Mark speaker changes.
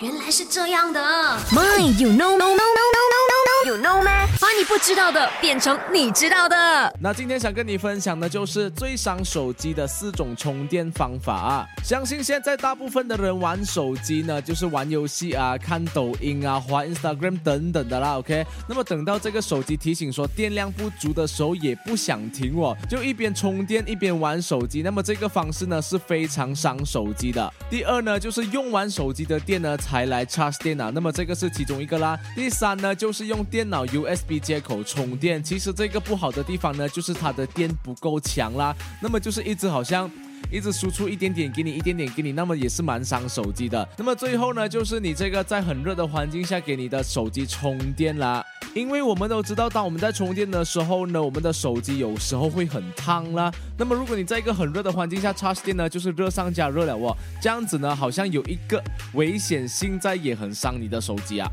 Speaker 1: 原来是这样的。
Speaker 2: My, you know, no, no, no, no, no,
Speaker 1: 不知道的变成你知道的。
Speaker 3: 那今天想跟你分享的就是最伤手机的四种充电方法！相信现在大部分的人玩手机呢，就是玩游戏啊、看抖音啊、滑 Instagram 等等的啦。OK，那么等到这个手机提醒说电量不足的时候，也不想停哦，就一边充电一边玩手机。那么这个方式呢是非常伤手机的。第二呢，就是用完手机的电呢才来 charge 电脑，那么这个是其中一个啦。第三呢，就是用电脑 USB 接口充电，其实这个不好的地方呢，就是它的电不够强啦，那么就是一直好像。一直输出一点点给你，一点点给你，那么也是蛮伤手机的。那么最后呢，就是你这个在很热的环境下给你的手机充电啦。因为我们都知道，当我们在充电的时候呢，我们的手机有时候会很烫啦。那么如果你在一个很热的环境下插电呢，就是热上加热了哦。这样子呢，好像有一个危险性在，也很伤你的手机啊。